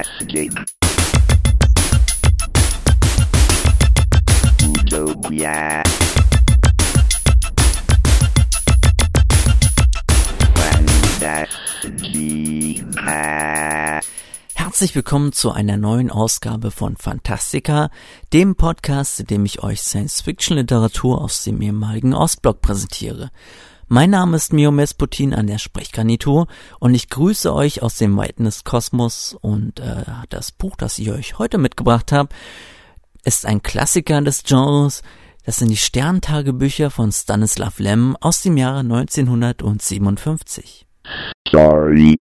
Fantastic. Utopia. Fantastica. Herzlich willkommen zu einer neuen Ausgabe von Fantastica, dem Podcast, in dem ich euch Science-Fiction-Literatur aus dem ehemaligen Ostblock präsentiere. Mein Name ist Mio Mesputin an der Sprechgarnitur und ich grüße euch aus dem Weiten des Kosmos und äh, das Buch, das ich euch heute mitgebracht habe, ist ein Klassiker des Genres. Das sind die Sterntagebücher von Stanislav Lem aus dem Jahre 1957. Sorry.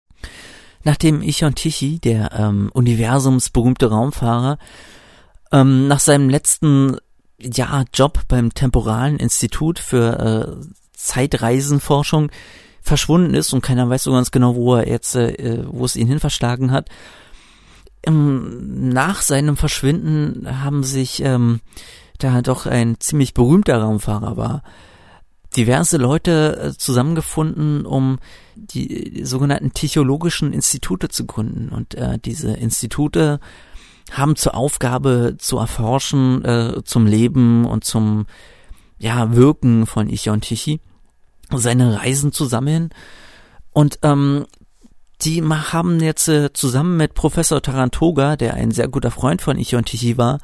Nachdem Ichon Tichy, der ähm, universumsberühmte Raumfahrer, ähm, nach seinem letzten ja, Job beim Temporalen Institut für äh, Zeitreisenforschung verschwunden ist und keiner weiß so ganz genau, wo er jetzt, äh, wo es ihn hin verschlagen hat. Ähm, nach seinem Verschwinden haben sich, ähm, da doch ein ziemlich berühmter Raumfahrer war, diverse Leute äh, zusammengefunden, um die, sogenannten technologischen Institute zu gründen. Und äh, diese Institute haben zur Aufgabe zu erforschen äh, zum Leben und zum ja, Wirken von Ichion Tichy, seine Reisen zu sammeln. Und ähm, die haben jetzt äh, zusammen mit Professor Tarantoga, der ein sehr guter Freund von Ichion Tichy war,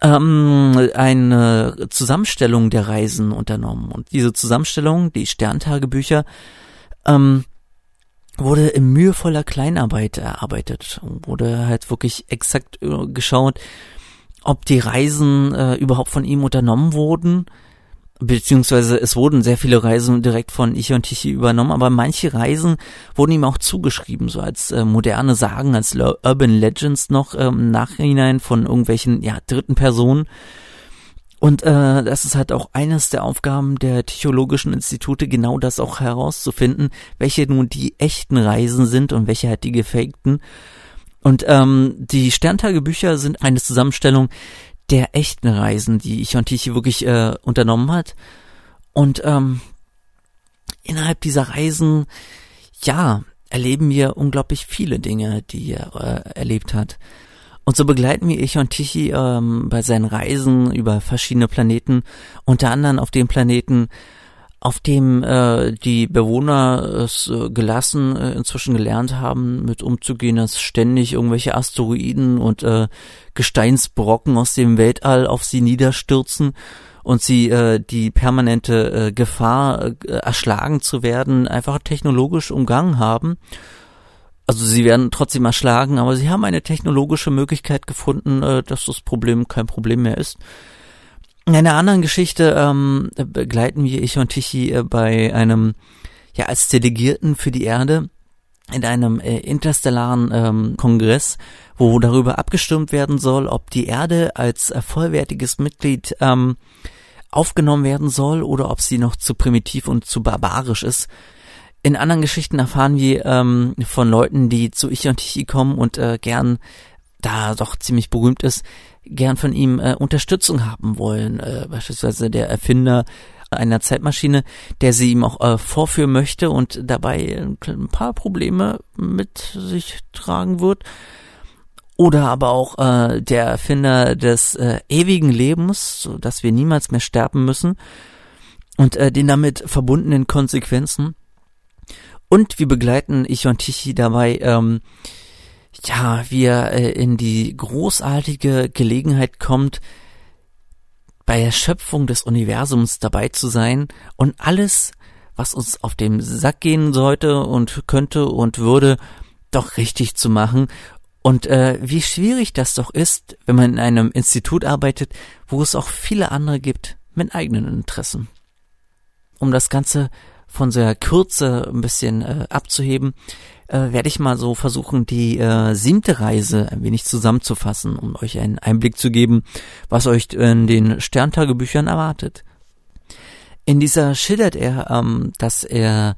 ähm, eine Zusammenstellung der Reisen unternommen. Und diese Zusammenstellung, die Sterntagebücher, ähm, wurde in mühevoller Kleinarbeit erarbeitet. Wurde halt wirklich exakt äh, geschaut, ob die Reisen äh, überhaupt von ihm unternommen wurden, beziehungsweise es wurden sehr viele Reisen direkt von Ich und Tichy übernommen, aber manche Reisen wurden ihm auch zugeschrieben, so als äh, moderne Sagen, als Urban Legends noch ähm, im Nachhinein von irgendwelchen ja dritten Personen. Und äh, das ist halt auch eines der Aufgaben der Technologischen Institute, genau das auch herauszufinden, welche nun die echten Reisen sind und welche halt die gefakten. Und ähm, die Sterntagebücher sind eine Zusammenstellung der echten Reisen, die Ichon Tichy wirklich äh, unternommen hat. Und ähm, innerhalb dieser Reisen, ja, erleben wir unglaublich viele Dinge, die er äh, erlebt hat. Und so begleiten wir Ichon Tichy ähm, bei seinen Reisen über verschiedene Planeten, unter anderem auf dem Planeten, auf dem äh, die Bewohner es äh, gelassen äh, inzwischen gelernt haben, mit umzugehen, dass ständig irgendwelche Asteroiden und äh, Gesteinsbrocken aus dem Weltall auf sie niederstürzen und sie äh, die permanente äh, Gefahr, äh, erschlagen zu werden, einfach technologisch umgangen haben. Also sie werden trotzdem erschlagen, aber sie haben eine technologische Möglichkeit gefunden, äh, dass das Problem kein Problem mehr ist. In einer anderen Geschichte ähm, begleiten wir ich und Tichy äh, bei einem, ja, als Delegierten für die Erde in einem äh, interstellaren ähm, Kongress, wo darüber abgestimmt werden soll, ob die Erde als äh, vollwertiges Mitglied ähm, aufgenommen werden soll oder ob sie noch zu primitiv und zu barbarisch ist. In anderen Geschichten erfahren wir ähm, von Leuten, die zu Ich und Tichy kommen und äh, gern, da doch ziemlich berühmt ist, gern von ihm äh, Unterstützung haben wollen. Äh, beispielsweise der Erfinder einer Zeitmaschine, der sie ihm auch äh, vorführen möchte und dabei ein paar Probleme mit sich tragen wird. Oder aber auch äh, der Erfinder des äh, ewigen Lebens, so dass wir niemals mehr sterben müssen und äh, den damit verbundenen Konsequenzen. Und wir begleiten Ich und Tichy dabei, ähm, ja, wie er äh, in die großartige Gelegenheit kommt, bei der Schöpfung des Universums dabei zu sein und alles, was uns auf dem Sack gehen sollte und könnte und würde, doch richtig zu machen. Und äh, wie schwierig das doch ist, wenn man in einem Institut arbeitet, wo es auch viele andere gibt mit eigenen Interessen. Um das Ganze von der Kürze ein bisschen äh, abzuheben, äh, werde ich mal so versuchen, die äh, siebte Reise ein wenig zusammenzufassen, um euch einen Einblick zu geben, was euch in den Sterntagebüchern erwartet. In dieser schildert er, ähm, dass er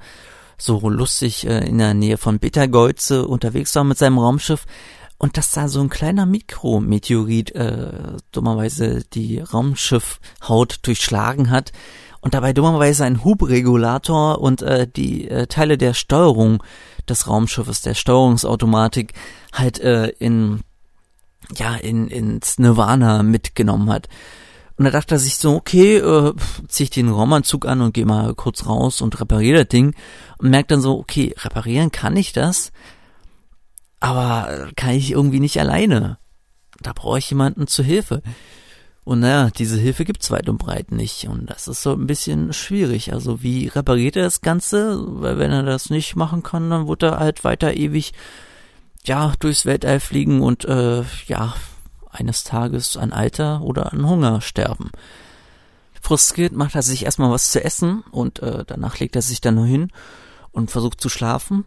so lustig äh, in der Nähe von Betelgeuse unterwegs war mit seinem Raumschiff und dass da so ein kleiner Mikrometeorit äh, dummerweise die Raumschiffhaut durchschlagen hat und dabei dummerweise ein Hubregulator und äh, die äh, Teile der Steuerung des Raumschiffes, der Steuerungsautomatik halt äh, in ja in ins Nirvana mitgenommen hat. Und da dachte er sich so, okay, äh, zieh ich den Raumanzug an und gehe mal kurz raus und repariere das Ding und merkt dann so, okay, reparieren kann ich das, aber kann ich irgendwie nicht alleine. Da brauche ich jemanden zur Hilfe. Und naja, diese Hilfe gibt's weit und breit nicht. Und das ist so ein bisschen schwierig. Also wie repariert er das Ganze? Weil wenn er das nicht machen kann, dann wird er halt weiter ewig, ja, durchs Weltall fliegen und, äh, ja, eines Tages an Alter oder an Hunger sterben. Frustriert macht er sich erstmal was zu essen und äh, danach legt er sich dann nur hin und versucht zu schlafen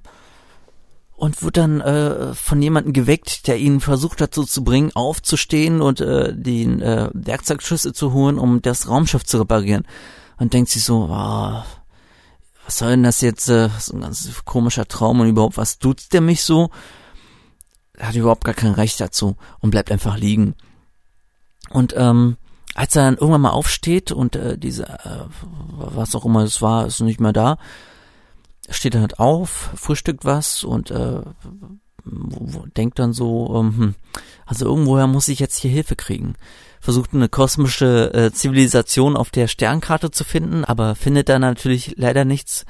und wird dann äh, von jemandem geweckt, der ihn versucht dazu zu bringen, aufzustehen und äh, den äh, Werkzeugschlüssel zu holen, um das Raumschiff zu reparieren. Und denkt sich so, oh, was soll denn das jetzt? Äh, so ein ganz komischer Traum und überhaupt, was tut's der mich so? Er hat überhaupt gar kein Recht dazu und bleibt einfach liegen. Und ähm, als er dann irgendwann mal aufsteht und äh, diese, äh, was auch immer es war, ist nicht mehr da, steht dann halt auf, frühstückt was und äh, denkt dann so, ähm, hm, also irgendwoher muss ich jetzt hier Hilfe kriegen. Versucht eine kosmische äh, Zivilisation auf der Sternkarte zu finden, aber findet da natürlich leider nichts.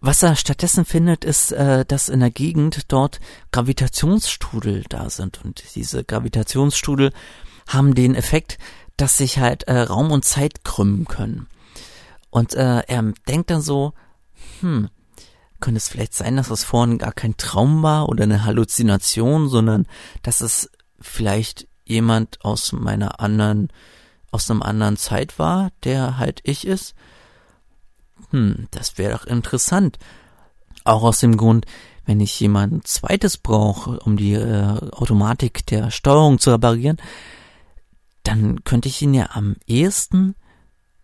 Was er stattdessen findet, ist, äh, dass in der Gegend dort Gravitationsstrudel da sind. Und diese Gravitationsstrudel haben den Effekt, dass sich halt äh, Raum und Zeit krümmen können. Und äh, er denkt dann so, hm, könnte es vielleicht sein, dass es vorhin gar kein Traum war oder eine Halluzination, sondern dass es vielleicht jemand aus meiner anderen, aus einem anderen Zeit war, der halt ich ist? Hm, das wäre doch interessant. Auch aus dem Grund, wenn ich jemanden zweites brauche, um die äh, Automatik der Steuerung zu reparieren, dann könnte ich ihn ja am ehesten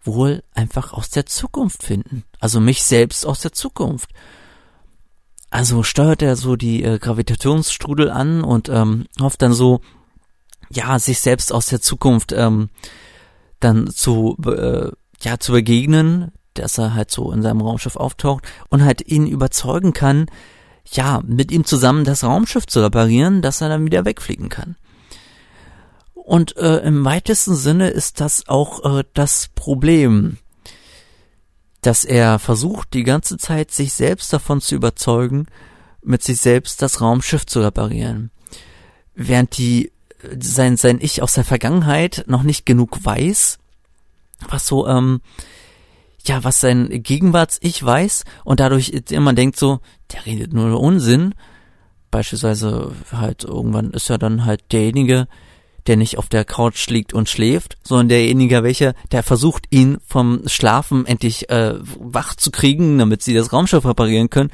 wohl einfach aus der Zukunft finden. Also mich selbst aus der Zukunft. Also steuert er so die äh, Gravitationsstrudel an und ähm, hofft dann so, ja, sich selbst aus der Zukunft ähm, dann zu, äh, ja, zu begegnen, dass er halt so in seinem Raumschiff auftaucht und halt ihn überzeugen kann, ja, mit ihm zusammen das Raumschiff zu reparieren, dass er dann wieder wegfliegen kann. Und äh, im weitesten Sinne ist das auch äh, das Problem, dass er versucht, die ganze Zeit sich selbst davon zu überzeugen, mit sich selbst das Raumschiff zu reparieren. Während die sein, sein Ich aus der Vergangenheit noch nicht genug weiß, was so, ähm, ja, was sein Gegenwarts-Ich weiß und dadurch immer denkt so, der redet nur Unsinn. Beispielsweise halt irgendwann ist er dann halt derjenige, der nicht auf der Couch liegt und schläft, sondern derjenige, welcher, der versucht, ihn vom Schlafen endlich äh, wach zu kriegen, damit sie das Raumschiff reparieren können.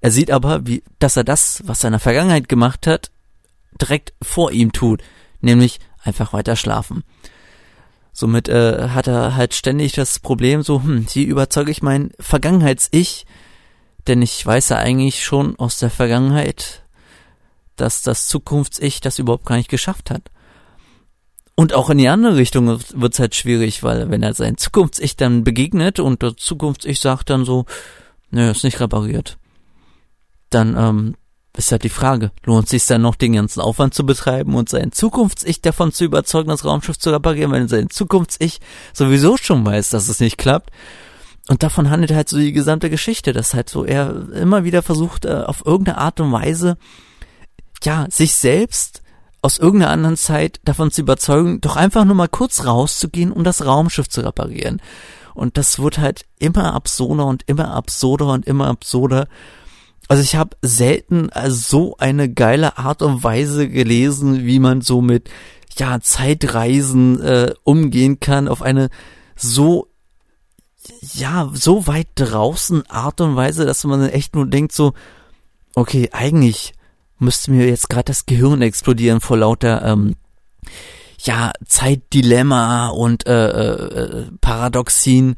Er sieht aber, wie, dass er das, was er in der Vergangenheit gemacht hat, direkt vor ihm tut, nämlich einfach weiter schlafen. Somit äh, hat er halt ständig das Problem so, hm, wie überzeuge ich mein Vergangenheits-Ich, denn ich weiß ja eigentlich schon aus der Vergangenheit, dass das Zukunfts-Ich das überhaupt gar nicht geschafft hat. Und auch in die andere Richtung wird's halt schwierig, weil wenn er sein Zukunfts-Ich dann begegnet und das Zukunfts-Ich sagt dann so, nö, ist nicht repariert, dann ähm, ist halt die Frage, lohnt sich dann noch den ganzen Aufwand zu betreiben und sein Zukunfts-Ich davon zu überzeugen, das Raumschiff zu reparieren, wenn sein Zukunfts-Ich sowieso schon weiß, dass es nicht klappt. Und davon handelt halt so die gesamte Geschichte, dass halt so er immer wieder versucht, äh, auf irgendeine Art und Weise, ja, sich selbst aus irgendeiner anderen Zeit davon zu überzeugen, doch einfach nur mal kurz rauszugehen, um das Raumschiff zu reparieren. Und das wird halt immer absurder und immer absurder und immer absurder. Also ich habe selten so eine geile Art und Weise gelesen, wie man so mit ja Zeitreisen äh, umgehen kann auf eine so ja so weit draußen Art und Weise, dass man echt nur denkt so okay eigentlich müsste mir jetzt gerade das Gehirn explodieren vor lauter ähm, ja Zeitdilemma und äh, äh, Paradoxien,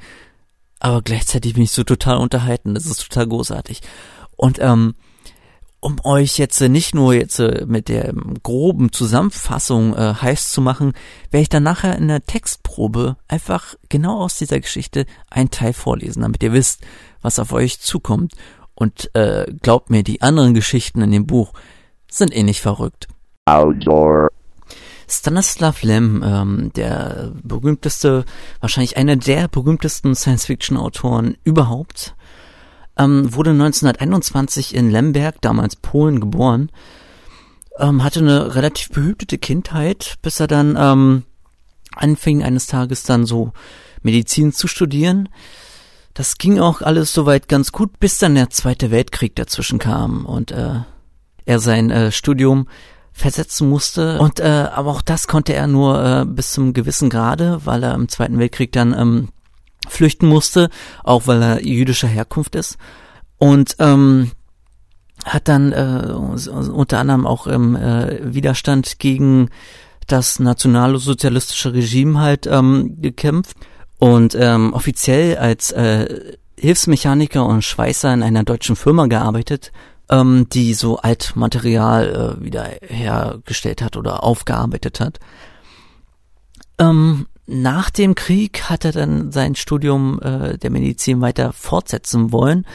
aber gleichzeitig bin ich so total unterhalten. Das ist total großartig. Und ähm, um euch jetzt nicht nur jetzt mit der groben Zusammenfassung äh, heiß zu machen, werde ich dann nachher in der Textprobe einfach genau aus dieser Geschichte einen Teil vorlesen, damit ihr wisst, was auf euch zukommt. Und äh, glaubt mir, die anderen Geschichten in dem Buch sind eh nicht verrückt. Outdoor. Stanislav Lem, ähm, der berühmteste, wahrscheinlich einer der berühmtesten Science-Fiction-Autoren überhaupt, ähm, wurde 1921 in Lemberg, damals Polen, geboren, ähm, hatte eine relativ behütete Kindheit, bis er dann ähm, anfing eines Tages dann so Medizin zu studieren. Das ging auch alles soweit ganz gut, bis dann der Zweite Weltkrieg dazwischen kam und äh, er sein äh, Studium versetzen musste. Und äh, aber auch das konnte er nur äh, bis zum gewissen Grade, weil er im Zweiten Weltkrieg dann ähm, flüchten musste, auch weil er jüdischer Herkunft ist. Und ähm, hat dann äh, unter anderem auch im äh, Widerstand gegen das nationalsozialistische Regime halt ähm, gekämpft und ähm, offiziell als äh, Hilfsmechaniker und Schweißer in einer deutschen Firma gearbeitet, ähm, die so Altmaterial äh, wieder hergestellt hat oder aufgearbeitet hat. Ähm, nach dem Krieg hat er dann sein Studium äh, der Medizin weiter fortsetzen wollen.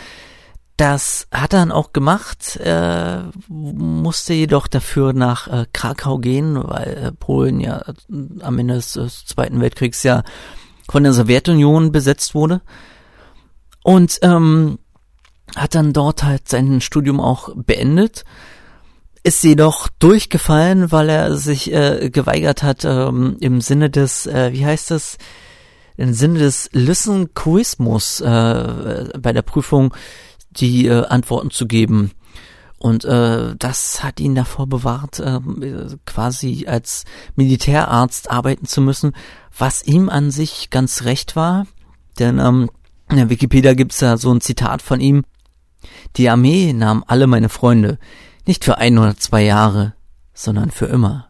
Das hat er dann auch gemacht, äh, musste jedoch dafür nach äh, Krakau gehen, weil äh, Polen ja äh, am Ende des, des Zweiten Weltkriegs ja von der Sowjetunion besetzt wurde. Und ähm, hat dann dort halt sein Studium auch beendet ist jedoch durchgefallen, weil er sich äh, geweigert hat, ähm, im Sinne des, äh, wie heißt das, im Sinne des Listen-Quismus äh, bei der Prüfung die äh, Antworten zu geben. Und äh, das hat ihn davor bewahrt, äh, quasi als Militärarzt arbeiten zu müssen, was ihm an sich ganz recht war. Denn ähm, in der Wikipedia gibt's da so ein Zitat von ihm. Die Armee nahm alle meine Freunde. Nicht für ein oder zwei Jahre, sondern für immer.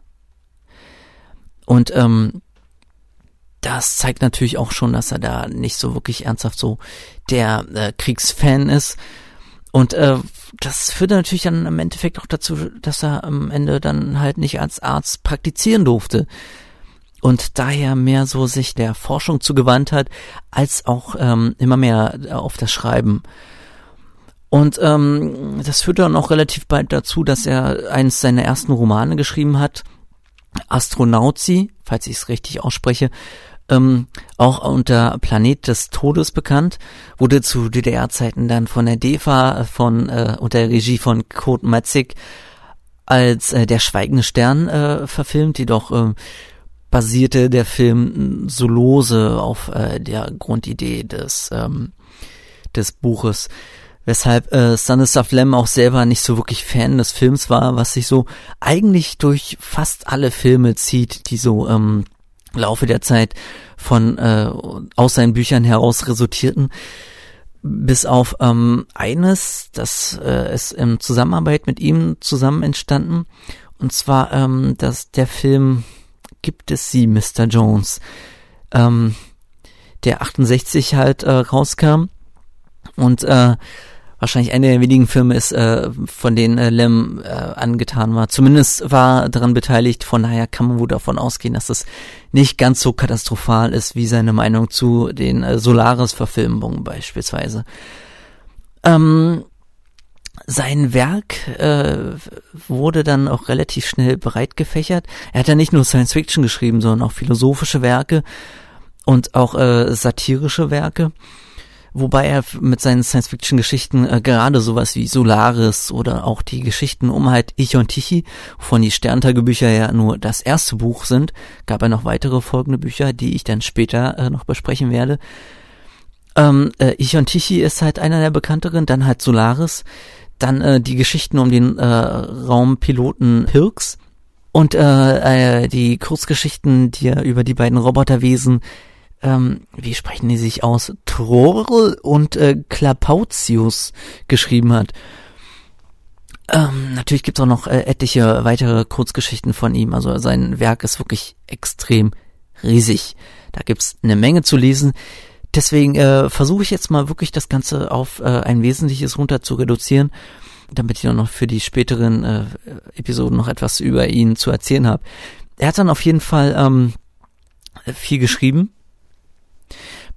Und ähm, das zeigt natürlich auch schon, dass er da nicht so wirklich ernsthaft so der äh, Kriegsfan ist. Und äh, das führt natürlich dann im Endeffekt auch dazu, dass er am Ende dann halt nicht als Arzt praktizieren durfte. Und daher mehr so sich der Forschung zugewandt hat, als auch ähm, immer mehr auf das Schreiben. Und ähm, das führt dann auch relativ bald dazu, dass er eines seiner ersten Romane geschrieben hat, Astronauti, falls ich es richtig ausspreche, ähm, auch unter Planet des Todes bekannt, wurde zu DDR-Zeiten dann von der DEFA von äh, unter Regie von Kurt Matzig als äh, Der Schweigende Stern äh, verfilmt, jedoch äh, basierte der Film so lose auf äh, der Grundidee des ähm, des Buches. Weshalb äh, Stanislav Lem auch selber nicht so wirklich Fan des Films war, was sich so eigentlich durch fast alle Filme zieht, die so ähm, Laufe der Zeit von äh, aus seinen Büchern heraus resultierten. Bis auf ähm, eines, das äh, ist in Zusammenarbeit mit ihm zusammen entstanden, und zwar ähm, dass der Film Gibt es sie, Mr. Jones, ähm, der 68 halt äh, rauskam und äh, wahrscheinlich eine der wenigen Filme ist, äh, von denen äh, Lem äh, angetan war. Zumindest war daran beteiligt, von daher kann man wohl davon ausgehen, dass es nicht ganz so katastrophal ist, wie seine Meinung zu den äh, Solaris-Verfilmungen beispielsweise. Ähm, sein Werk äh, wurde dann auch relativ schnell breit gefächert. Er hat ja nicht nur Science Fiction geschrieben, sondern auch philosophische Werke und auch äh, satirische Werke wobei er mit seinen Science-Fiction-Geschichten äh, gerade sowas wie Solaris oder auch die Geschichten um halt Ich und Tichy, wovon die Sterntagebücher ja nur das erste Buch sind, gab er noch weitere folgende Bücher, die ich dann später äh, noch besprechen werde. Ähm, äh, ich und Tichy ist halt einer der bekannteren, dann halt Solaris, dann äh, die Geschichten um den äh, Raumpiloten Pirks und äh, äh, die Kurzgeschichten, die er über die beiden Roboterwesen ähm, wie sprechen die sich aus, Trorl und äh, Klapautius geschrieben hat. Ähm, natürlich gibt's auch noch äh, etliche weitere Kurzgeschichten von ihm. Also sein Werk ist wirklich extrem riesig. Da gibt's eine Menge zu lesen. Deswegen äh, versuche ich jetzt mal wirklich das Ganze auf äh, ein Wesentliches runter zu reduzieren. damit ich noch für die späteren äh, Episoden noch etwas über ihn zu erzählen habe. Er hat dann auf jeden Fall ähm, viel geschrieben,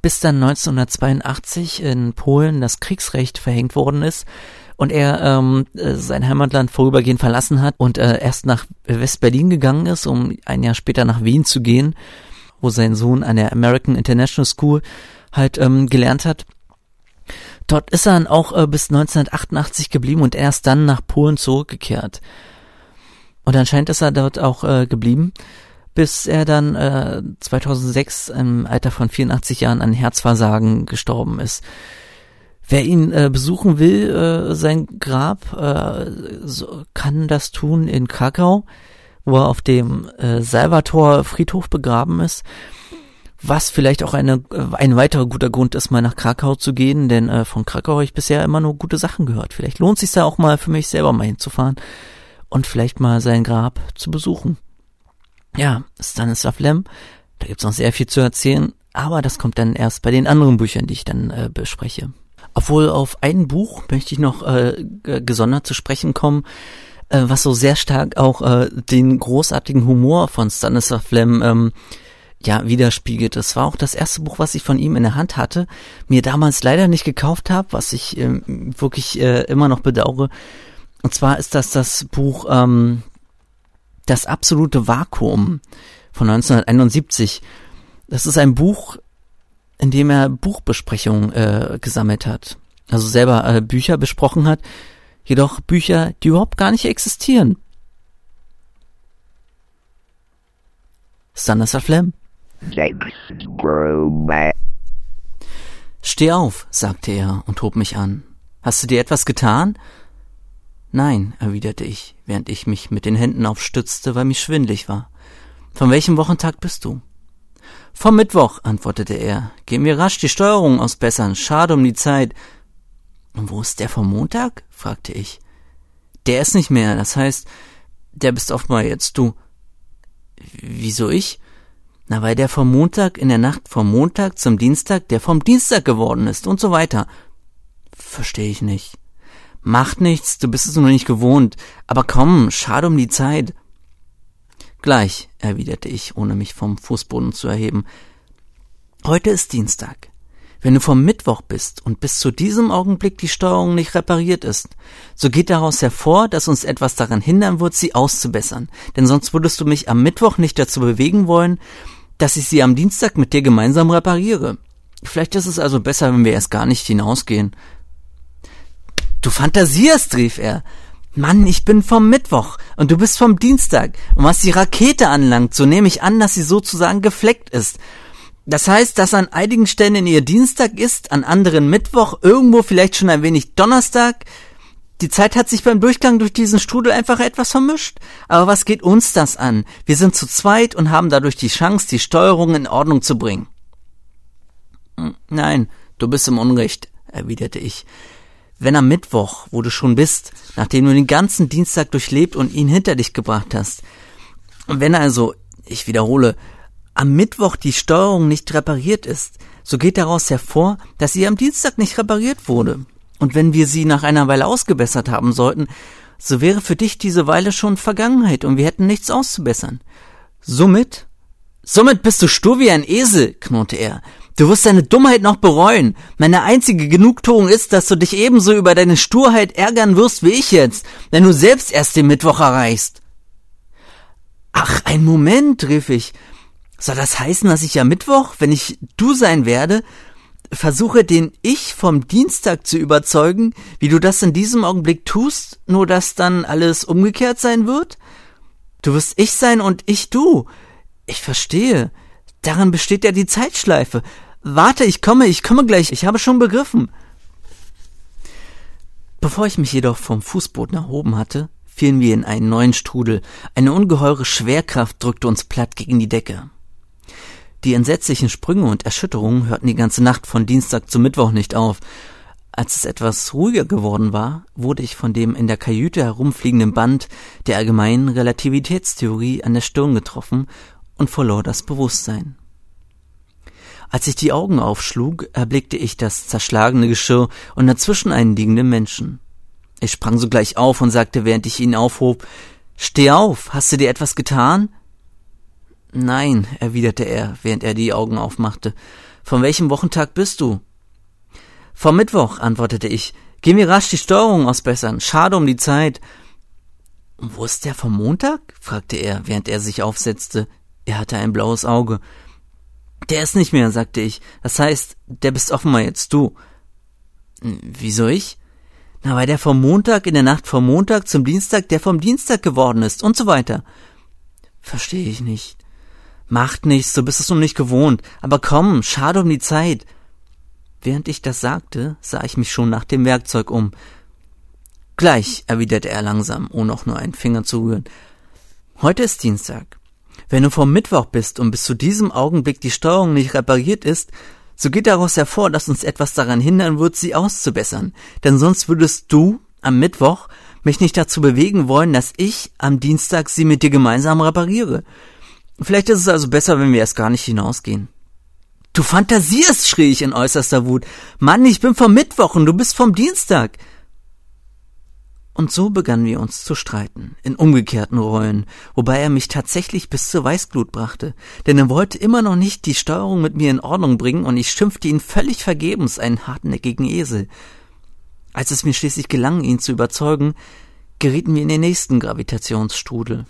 bis dann 1982 in Polen das Kriegsrecht verhängt worden ist und er ähm, äh, sein Heimatland vorübergehend verlassen hat und äh, erst nach West-Berlin gegangen ist, um ein Jahr später nach Wien zu gehen, wo sein Sohn an der American International School halt ähm, gelernt hat. Dort ist er dann auch äh, bis 1988 geblieben und erst dann nach Polen zurückgekehrt. Und anscheinend ist er dort auch äh, geblieben, bis er dann äh, 2006 im Alter von 84 Jahren an Herzversagen gestorben ist. Wer ihn äh, besuchen will, äh, sein Grab, äh, so, kann das tun in Krakau, wo er auf dem äh, Salvator Friedhof begraben ist. Was vielleicht auch eine, äh, ein weiterer guter Grund ist, mal nach Krakau zu gehen, denn äh, von Krakau habe ich bisher immer nur gute Sachen gehört. Vielleicht lohnt es sich da auch mal für mich selber mal hinzufahren und vielleicht mal sein Grab zu besuchen. Ja, Stanislav Lem, da gibt's noch sehr viel zu erzählen, aber das kommt dann erst bei den anderen Büchern, die ich dann äh, bespreche. Obwohl auf ein Buch möchte ich noch äh, gesondert zu sprechen kommen, äh, was so sehr stark auch äh, den großartigen Humor von Stanislav Lem ähm, ja widerspiegelt. Das war auch das erste Buch, was ich von ihm in der Hand hatte, mir damals leider nicht gekauft habe, was ich äh, wirklich äh, immer noch bedauere. Und zwar ist das das Buch ähm, Das absolute Vakuum von 1971. Das ist ein Buch, in dem er Buchbesprechungen äh, gesammelt hat. Also selber äh, Bücher besprochen hat, jedoch Bücher, die überhaupt gar nicht existieren. Stanislav Flem. Steh auf, sagte er und hob mich an. Hast du dir etwas getan? Nein, erwiderte ich, während ich mich mit den Händen aufstützte, weil mich schwindlig war. Von welchem Wochentag bist du? Vom Mittwoch, antwortete er. Gehen wir rasch die Steuerung ausbessern. Schade um die Zeit. Und wo ist der vom Montag? fragte ich. Der ist nicht mehr, das heißt, der bist mal jetzt du. Wieso ich? Na, weil der vom Montag in der Nacht vom Montag zum Dienstag der vom Dienstag geworden ist und so weiter. Verstehe ich nicht. Macht nichts, du bist es noch nicht gewohnt. Aber komm, schade um die Zeit. Gleich, erwiderte ich, ohne mich vom Fußboden zu erheben. Heute ist Dienstag. Wenn du vom Mittwoch bist und bis zu diesem Augenblick die Steuerung nicht repariert ist, so geht daraus hervor, dass uns etwas daran hindern wird, sie auszubessern. Denn sonst würdest du mich am Mittwoch nicht dazu bewegen wollen, dass ich sie am Dienstag mit dir gemeinsam repariere. Vielleicht ist es also besser, wenn wir erst gar nicht hinausgehen. Du fantasierst, rief er. Mann, ich bin vom Mittwoch und du bist vom Dienstag. Und was die Rakete anlangt, so nehme ich an, dass sie sozusagen gefleckt ist. Das heißt, dass an einigen Stellen in ihr Dienstag ist, an anderen Mittwoch, irgendwo vielleicht schon ein wenig Donnerstag. Die Zeit hat sich beim Durchgang durch diesen Strudel einfach etwas vermischt. Aber was geht uns das an? Wir sind zu zweit und haben dadurch die Chance, die Steuerung in Ordnung zu bringen. Hm, nein, du bist im Unrecht, erwiderte ich wenn am Mittwoch, wo du schon bist, nachdem du den ganzen Dienstag durchlebt und ihn hinter dich gebracht hast, wenn also, ich wiederhole, am Mittwoch die Steuerung nicht repariert ist, so geht daraus hervor, dass sie am Dienstag nicht repariert wurde. Und wenn wir sie nach einer Weile ausgebessert haben sollten, so wäre für dich diese Weile schon Vergangenheit und wir hätten nichts auszubessern. Somit, somit bist du stur wie ein Esel, knurrte er. Du wirst deine Dummheit noch bereuen. Meine einzige Genugtuung ist, dass du dich ebenso über deine Sturheit ärgern wirst wie ich jetzt, wenn du selbst erst den Mittwoch erreichst. Ach, ein Moment, rief ich. Soll das heißen, dass ich am Mittwoch, wenn ich du sein werde, versuche den Ich vom Dienstag zu überzeugen, wie du das in diesem Augenblick tust, nur dass dann alles umgekehrt sein wird? Du wirst ich sein und ich du. Ich verstehe. Darin besteht ja die Zeitschleife. Warte, ich komme, ich komme gleich, ich habe schon begriffen. Bevor ich mich jedoch vom Fußboden erhoben hatte, fielen wir in einen neuen Strudel. Eine ungeheure Schwerkraft drückte uns platt gegen die Decke. Die entsetzlichen Sprünge und Erschütterungen hörten die ganze Nacht von Dienstag zu Mittwoch nicht auf. Als es etwas ruhiger geworden war, wurde ich von dem in der Kajüte herumfliegenden Band der allgemeinen Relativitätstheorie an der Stirn getroffen und verlor das Bewusstsein. Als ich die Augen aufschlug, erblickte ich das zerschlagene Geschirr und dazwischen einen liegenden Menschen. Ich sprang sogleich auf und sagte, während ich ihn aufhob, Steh auf, hast du dir etwas getan? Nein, erwiderte er, während er die Augen aufmachte. Von welchem Wochentag bist du? Vom Mittwoch, antwortete ich. Geh mir rasch die Steuerung ausbessern. Schade um die Zeit. Wo ist der vom Montag? fragte er, während er sich aufsetzte. Er hatte ein blaues Auge. Der ist nicht mehr, sagte ich. Das heißt, der bist offenbar jetzt du. Wieso ich? Na, weil der vom Montag in der Nacht vom Montag zum Dienstag der vom Dienstag geworden ist und so weiter. Verstehe ich nicht. Macht nichts, du bist es noch nicht gewohnt. Aber komm, schade um die Zeit. Während ich das sagte, sah ich mich schon nach dem Werkzeug um. Gleich, erwiderte er langsam, ohne auch nur einen Finger zu rühren. Heute ist Dienstag. Wenn du vom Mittwoch bist und bis zu diesem Augenblick die Steuerung nicht repariert ist, so geht daraus hervor, dass uns etwas daran hindern wird, sie auszubessern. Denn sonst würdest du am Mittwoch mich nicht dazu bewegen wollen, dass ich am Dienstag sie mit dir gemeinsam repariere. Vielleicht ist es also besser, wenn wir erst gar nicht hinausgehen. Du fantasierst, schrie ich in äußerster Wut. Mann, ich bin vom Mittwoch und du bist vom Dienstag. Und so begannen wir uns zu streiten, in umgekehrten Rollen, wobei er mich tatsächlich bis zur Weißglut brachte, denn er wollte immer noch nicht die Steuerung mit mir in Ordnung bringen und ich schimpfte ihn völlig vergebens einen hartnäckigen Esel. Als es mir schließlich gelang, ihn zu überzeugen, gerieten wir in den nächsten Gravitationsstrudel.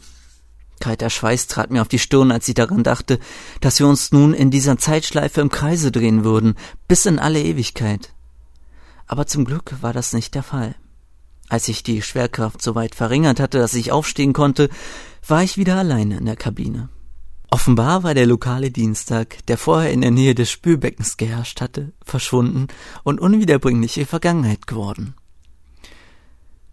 Kalter Schweiß trat mir auf die Stirn, als ich daran dachte, dass wir uns nun in dieser Zeitschleife im Kreise drehen würden, bis in alle Ewigkeit. Aber zum Glück war das nicht der Fall. Als ich die Schwerkraft so weit verringert hatte, dass ich aufstehen konnte, war ich wieder alleine in der Kabine. Offenbar war der lokale Dienstag, der vorher in der Nähe des Spülbeckens geherrscht hatte, verschwunden und unwiederbringliche Vergangenheit geworden.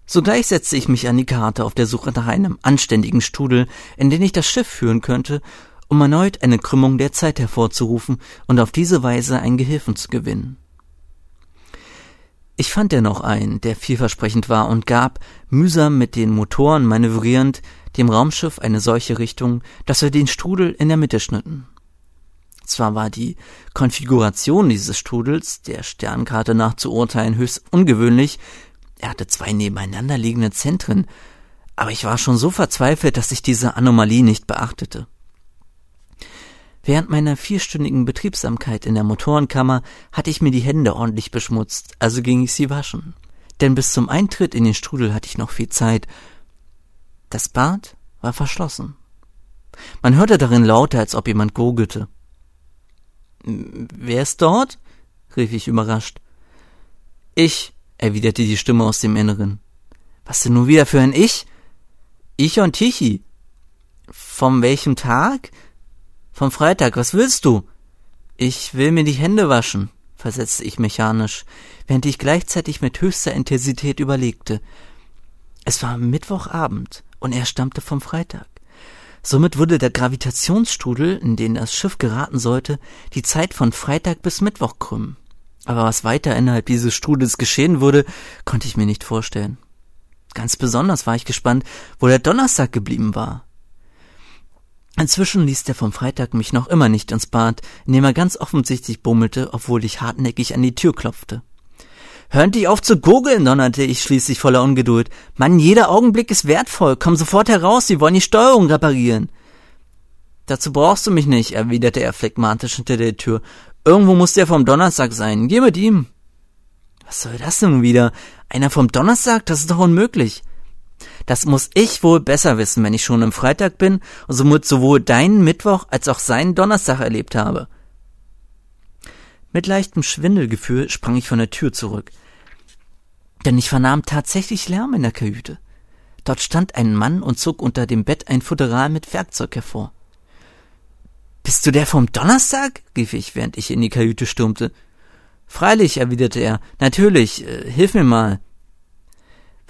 Sogleich setzte ich mich an die Karte auf der Suche nach einem anständigen Strudel, in den ich das Schiff führen könnte, um erneut eine Krümmung der Zeit hervorzurufen und auf diese Weise einen Gehilfen zu gewinnen. Ich fand dennoch einen, der vielversprechend war und gab, mühsam mit den Motoren manövrierend, dem Raumschiff eine solche Richtung, dass wir den Strudel in der Mitte schnitten. Zwar war die Konfiguration dieses Strudels, der Sternkarte nach zu urteilen, höchst ungewöhnlich, er hatte zwei nebeneinander liegende Zentren, aber ich war schon so verzweifelt, dass ich diese Anomalie nicht beachtete. Während meiner vierstündigen Betriebsamkeit in der Motorenkammer hatte ich mir die Hände ordentlich beschmutzt, also ging ich sie waschen. Denn bis zum Eintritt in den Strudel hatte ich noch viel Zeit. Das Bad war verschlossen. Man hörte darin lauter, als ob jemand gurgelte. Wer ist dort? rief ich überrascht. Ich, erwiderte die Stimme aus dem Inneren. Was denn nun wieder für ein Ich? Ich und Tichy. Vom welchem Tag? Vom Freitag, was willst du? Ich will mir die Hände waschen, versetzte ich mechanisch, während ich gleichzeitig mit höchster Intensität überlegte. Es war Mittwochabend und er stammte vom Freitag. Somit würde der Gravitationsstrudel, in den das Schiff geraten sollte, die Zeit von Freitag bis Mittwoch krümmen. Aber was weiter innerhalb dieses Strudels geschehen würde, konnte ich mir nicht vorstellen. Ganz besonders war ich gespannt, wo der Donnerstag geblieben war. Inzwischen ließ der vom Freitag mich noch immer nicht ins Bad, indem er ganz offensichtlich bummelte, obwohl ich hartnäckig an die Tür klopfte. Hören dich auf zu gurgeln, donnerte ich schließlich voller Ungeduld. Mann, jeder Augenblick ist wertvoll. Komm sofort heraus, sie wollen die Steuerung reparieren. Dazu brauchst du mich nicht, erwiderte er phlegmatisch hinter der Tür. Irgendwo muss der vom Donnerstag sein. Geh mit ihm. Was soll das nun wieder? Einer vom Donnerstag? Das ist doch unmöglich. Das muss ich wohl besser wissen, wenn ich schon im Freitag bin und somit sowohl deinen Mittwoch als auch seinen Donnerstag erlebt habe. Mit leichtem Schwindelgefühl sprang ich von der Tür zurück. Denn ich vernahm tatsächlich Lärm in der Kajüte. Dort stand ein Mann und zog unter dem Bett ein Futteral mit Werkzeug hervor. Bist du der vom Donnerstag? rief ich, während ich in die Kajüte stürmte. Freilich, erwiderte er. Natürlich, äh, hilf mir mal.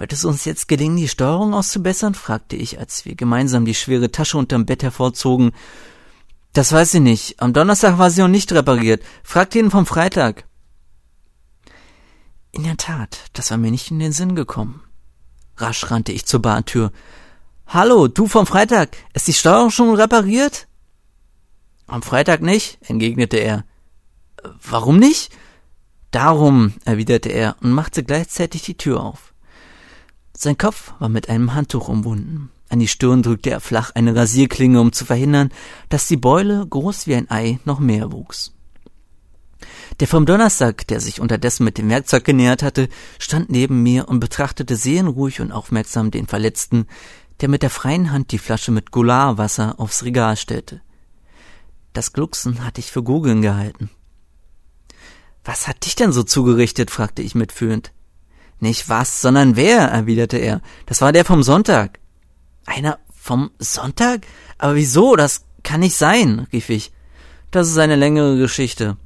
Wird es uns jetzt gelingen, die Steuerung auszubessern? fragte ich, als wir gemeinsam die schwere Tasche unterm Bett hervorzogen. Das weiß ich nicht. Am Donnerstag war sie noch nicht repariert. Fragt ihn vom Freitag. In der Tat, das war mir nicht in den Sinn gekommen. Rasch rannte ich zur Bartür. Hallo, du vom Freitag. Ist die Steuerung schon repariert? Am Freitag nicht, entgegnete er. Warum nicht? Darum, erwiderte er und machte gleichzeitig die Tür auf. Sein Kopf war mit einem Handtuch umwunden. An die Stirn drückte er flach eine Rasierklinge, um zu verhindern, dass die Beule, groß wie ein Ei, noch mehr wuchs. Der vom Donnerstag, der sich unterdessen mit dem Werkzeug genähert hatte, stand neben mir und betrachtete seelenruhig und aufmerksam den Verletzten, der mit der freien Hand die Flasche mit Goularwasser aufs Regal stellte. Das Glucksen hatte ich für Googeln gehalten. Was hat dich denn so zugerichtet? fragte ich mitfühlend. Nicht was, sondern wer, erwiderte er. Das war der vom Sonntag. Einer vom Sonntag? Aber wieso? Das kann nicht sein, rief ich. Das ist eine längere Geschichte.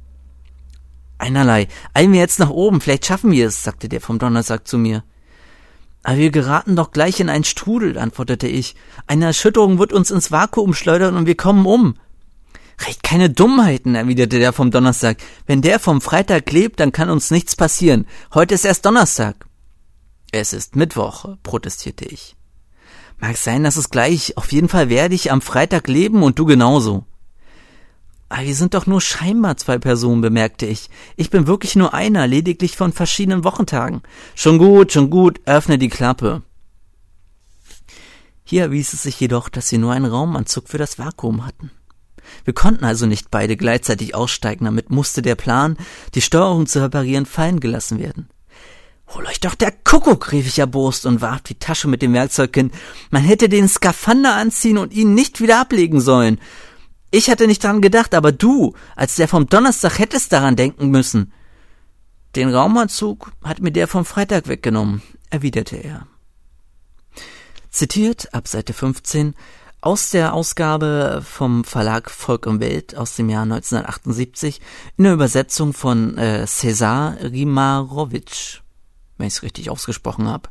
Einerlei. Eilen wir jetzt nach oben, vielleicht schaffen wir es, sagte der vom Donnerstag zu mir. Aber wir geraten doch gleich in einen Strudel, antwortete ich. Eine Erschütterung wird uns ins Vakuum schleudern und wir kommen um. Recht keine Dummheiten, erwiderte der vom Donnerstag. Wenn der vom Freitag lebt, dann kann uns nichts passieren. Heute ist erst Donnerstag. Es ist Mittwoch, protestierte ich. Mag sein, dass es gleich. Auf jeden Fall werde ich am Freitag leben und du genauso. Aber wir sind doch nur scheinbar zwei Personen, bemerkte ich. Ich bin wirklich nur einer, lediglich von verschiedenen Wochentagen. Schon gut, schon gut, öffne die Klappe. Hier erwies es sich jedoch, dass sie nur einen Raumanzug für das Vakuum hatten. Wir konnten also nicht beide gleichzeitig aussteigen, damit musste der Plan, die Steuerung zu reparieren, fallen gelassen werden. Hol euch doch der Kuckuck, rief ich erbost und warf die Tasche mit dem Werkzeug hin. Man hätte den Skafander anziehen und ihn nicht wieder ablegen sollen. Ich hatte nicht daran gedacht, aber du, als der vom Donnerstag, hättest daran denken müssen. Den Raumanzug hat mir der vom Freitag weggenommen, erwiderte er. Zitiert ab Seite 15 aus der Ausgabe vom Verlag Volk und Welt aus dem Jahr 1978 in der Übersetzung von äh, Cesar Rimarowitsch wenn ich es richtig ausgesprochen habe.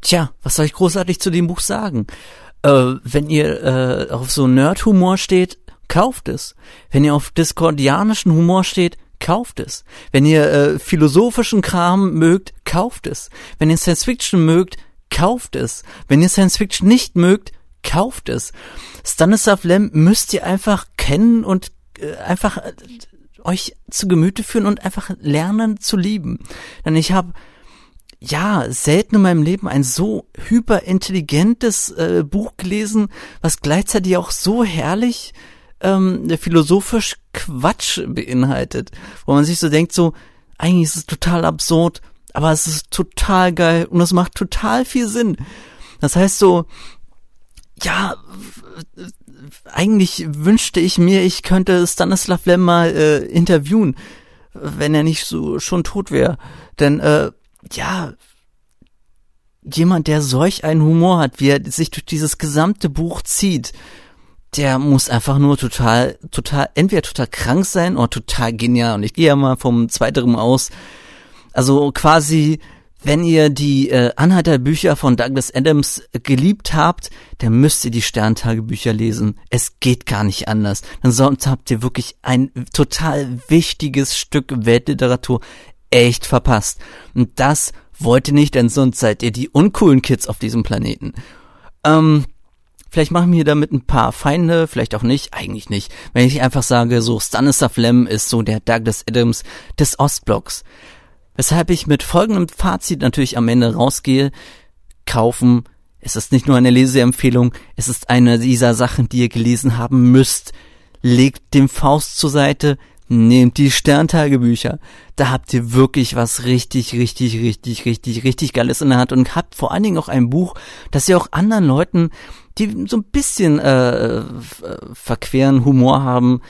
Tja, was soll ich großartig zu dem Buch sagen? Äh, wenn ihr äh, auf so Nerd-Humor steht, kauft es. Wenn ihr auf diskordianischen Humor steht, kauft es. Wenn ihr äh, philosophischen Kram mögt, kauft es. Wenn ihr Science Fiction mögt, kauft es. Wenn ihr Science Fiction nicht mögt, kauft es. Stanislav Lem müsst ihr einfach kennen und äh, einfach äh, euch zu Gemüte führen und einfach lernen zu lieben. Denn ich habe ja selten in meinem Leben ein so hyperintelligentes äh, Buch gelesen, was gleichzeitig auch so herrlich ähm, philosophisch Quatsch beinhaltet, wo man sich so denkt, so eigentlich ist es total absurd, aber es ist total geil und es macht total viel Sinn. Das heißt so, ja, eigentlich wünschte ich mir, ich könnte Stanislav Lem mal äh, interviewen, wenn er nicht so schon tot wäre. Denn äh, ja, jemand, der solch einen Humor hat, wie er sich durch dieses gesamte Buch zieht, der muss einfach nur total, total, entweder total krank sein oder total genial. Und ich gehe ja mal vom Zweiteren aus. Also quasi wenn ihr die äh, Anhalterbücher von Douglas Adams geliebt habt, dann müsst ihr die Sterntagebücher lesen. Es geht gar nicht anders. Dann sonst habt ihr wirklich ein total wichtiges Stück Weltliteratur echt verpasst. Und das wollt ihr nicht, denn sonst seid ihr die uncoolen Kids auf diesem Planeten. Ähm, Vielleicht machen wir damit ein paar Feinde, vielleicht auch nicht, eigentlich nicht. Wenn ich einfach sage, so Stanislav Lem ist so der Douglas Adams des Ostblocks. Weshalb ich mit folgendem Fazit natürlich am Ende rausgehe. Kaufen. Es ist nicht nur eine Leseempfehlung, es ist eine dieser Sachen, die ihr gelesen haben müsst. Legt den Faust zur Seite, nehmt die Sterntagebücher. Da habt ihr wirklich was richtig, richtig, richtig, richtig, richtig Geiles in der Hand und habt vor allen Dingen auch ein Buch, das ihr auch anderen Leuten, die so ein bisschen äh, verqueren Humor haben,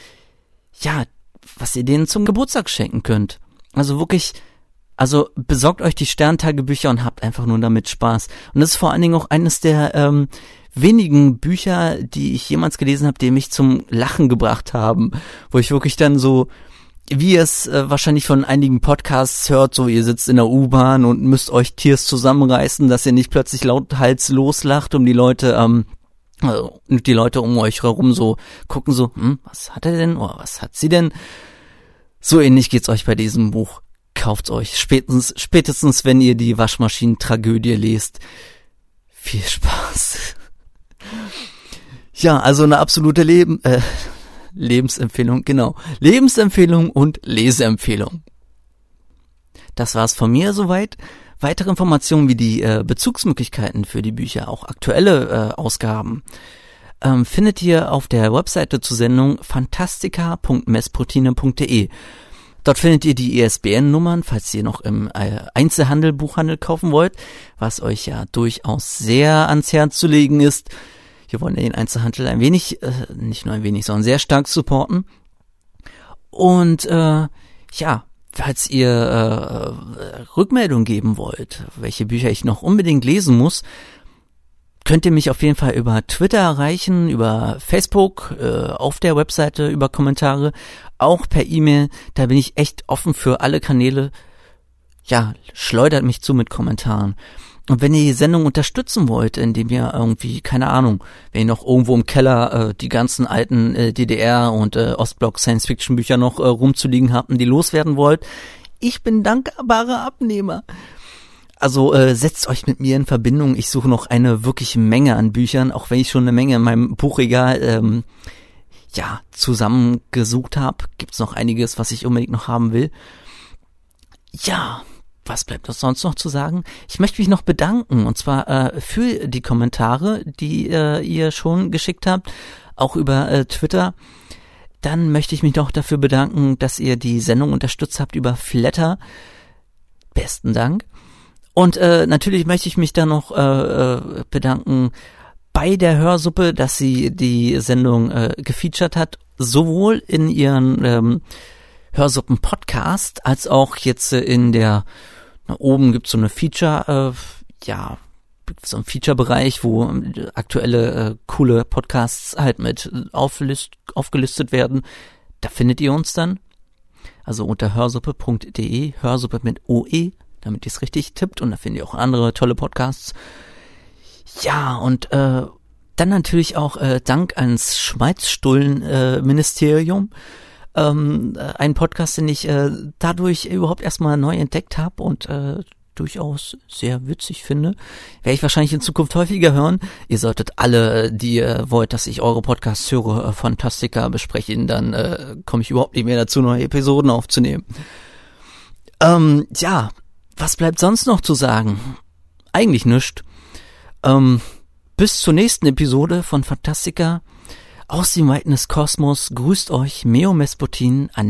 ja, was ihr denen zum Geburtstag schenken könnt. Also wirklich also besorgt euch die Sterntagebücher und habt einfach nur damit Spaß. Und das ist vor allen Dingen auch eines der ähm, wenigen Bücher, die ich jemals gelesen habe, die mich zum Lachen gebracht haben, wo ich wirklich dann so, wie ihr es äh, wahrscheinlich von einigen Podcasts hört, so ihr sitzt in der U-Bahn und müsst euch Tiers zusammenreißen, dass ihr nicht plötzlich lauthals loslacht, um die Leute ähm, also, die Leute um euch herum so gucken so, hm, was hat er denn oder was hat sie denn? So ähnlich geht's euch bei diesem Buch kauft's euch. Spätestens, spätestens, wenn ihr die Waschmaschinen-Tragödie lest. Viel Spaß. Ja, also eine absolute Leben, äh, Lebensempfehlung, genau. Lebensempfehlung und Leseempfehlung. Das war's von mir soweit. Weitere Informationen wie die äh, Bezugsmöglichkeiten für die Bücher, auch aktuelle äh, Ausgaben, ähm, findet ihr auf der Webseite zur Sendung fantastica.messproteine.de. Dort findet ihr die ISBN-Nummern, falls ihr noch im äh, Einzelhandel, Buchhandel kaufen wollt, was euch ja durchaus sehr ans Herz zu legen ist. Wir wollen den Einzelhandel ein wenig, äh, nicht nur ein wenig, sondern sehr stark supporten. Und äh, ja, falls ihr äh, Rückmeldung geben wollt, welche Bücher ich noch unbedingt lesen muss, könnt ihr mich auf jeden Fall über Twitter erreichen, über Facebook, äh, auf der Webseite, über Kommentare, auch per E-Mail. Da bin ich echt offen für alle Kanäle. Ja, schleudert mich zu mit Kommentaren. Und wenn ihr die Sendung unterstützen wollt, indem ihr irgendwie, keine Ahnung, wenn ihr noch irgendwo im Keller äh, die ganzen alten äh, DDR und äh, Ostblock Science-Fiction-Bücher noch äh, rumzuliegen habt und die loswerden wollt, ich bin dankbarer Abnehmer. Also äh, setzt euch mit mir in Verbindung. Ich suche noch eine wirkliche Menge an Büchern, auch wenn ich schon eine Menge in meinem Buchregal ähm, ja zusammengesucht habe. Gibt's noch einiges, was ich unbedingt noch haben will. Ja, was bleibt das sonst noch zu sagen? Ich möchte mich noch bedanken und zwar äh, für die Kommentare, die äh, ihr schon geschickt habt, auch über äh, Twitter. Dann möchte ich mich noch dafür bedanken, dass ihr die Sendung unterstützt habt über Flatter. Besten Dank. Und äh, natürlich möchte ich mich da noch äh, äh, bedanken bei der Hörsuppe, dass sie die Sendung äh, gefeatured hat, sowohl in ihren ähm, Hörsuppen-Podcast als auch jetzt äh, in der na, oben gibt's so eine Feature, äh, ja, so ein Feature-Bereich, wo äh, aktuelle äh, coole Podcasts halt mit auflist, aufgelistet werden. Da findet ihr uns dann. Also unter hörsuppe.de, Hörsuppe mit OE, damit ihr es richtig tippt. Und da findet ihr auch andere tolle Podcasts. Ja, und äh, dann natürlich auch äh, Dank ans Schmalzstullen-Ministerium. Äh, ähm, ein Podcast, den ich äh, dadurch überhaupt erstmal neu entdeckt habe und äh, durchaus sehr witzig finde. Werde ich wahrscheinlich in Zukunft häufiger hören. Ihr solltet alle, die ihr wollt, dass ich eure Podcasts höre, äh, Fantastica besprechen, dann äh, komme ich überhaupt nicht mehr dazu, neue Episoden aufzunehmen. Ähm, ja, was bleibt sonst noch zu sagen? Eigentlich nichts. Ähm, bis zur nächsten Episode von Fantastica. Aus dem Weiten des Kosmos grüßt euch Meo Mesputin an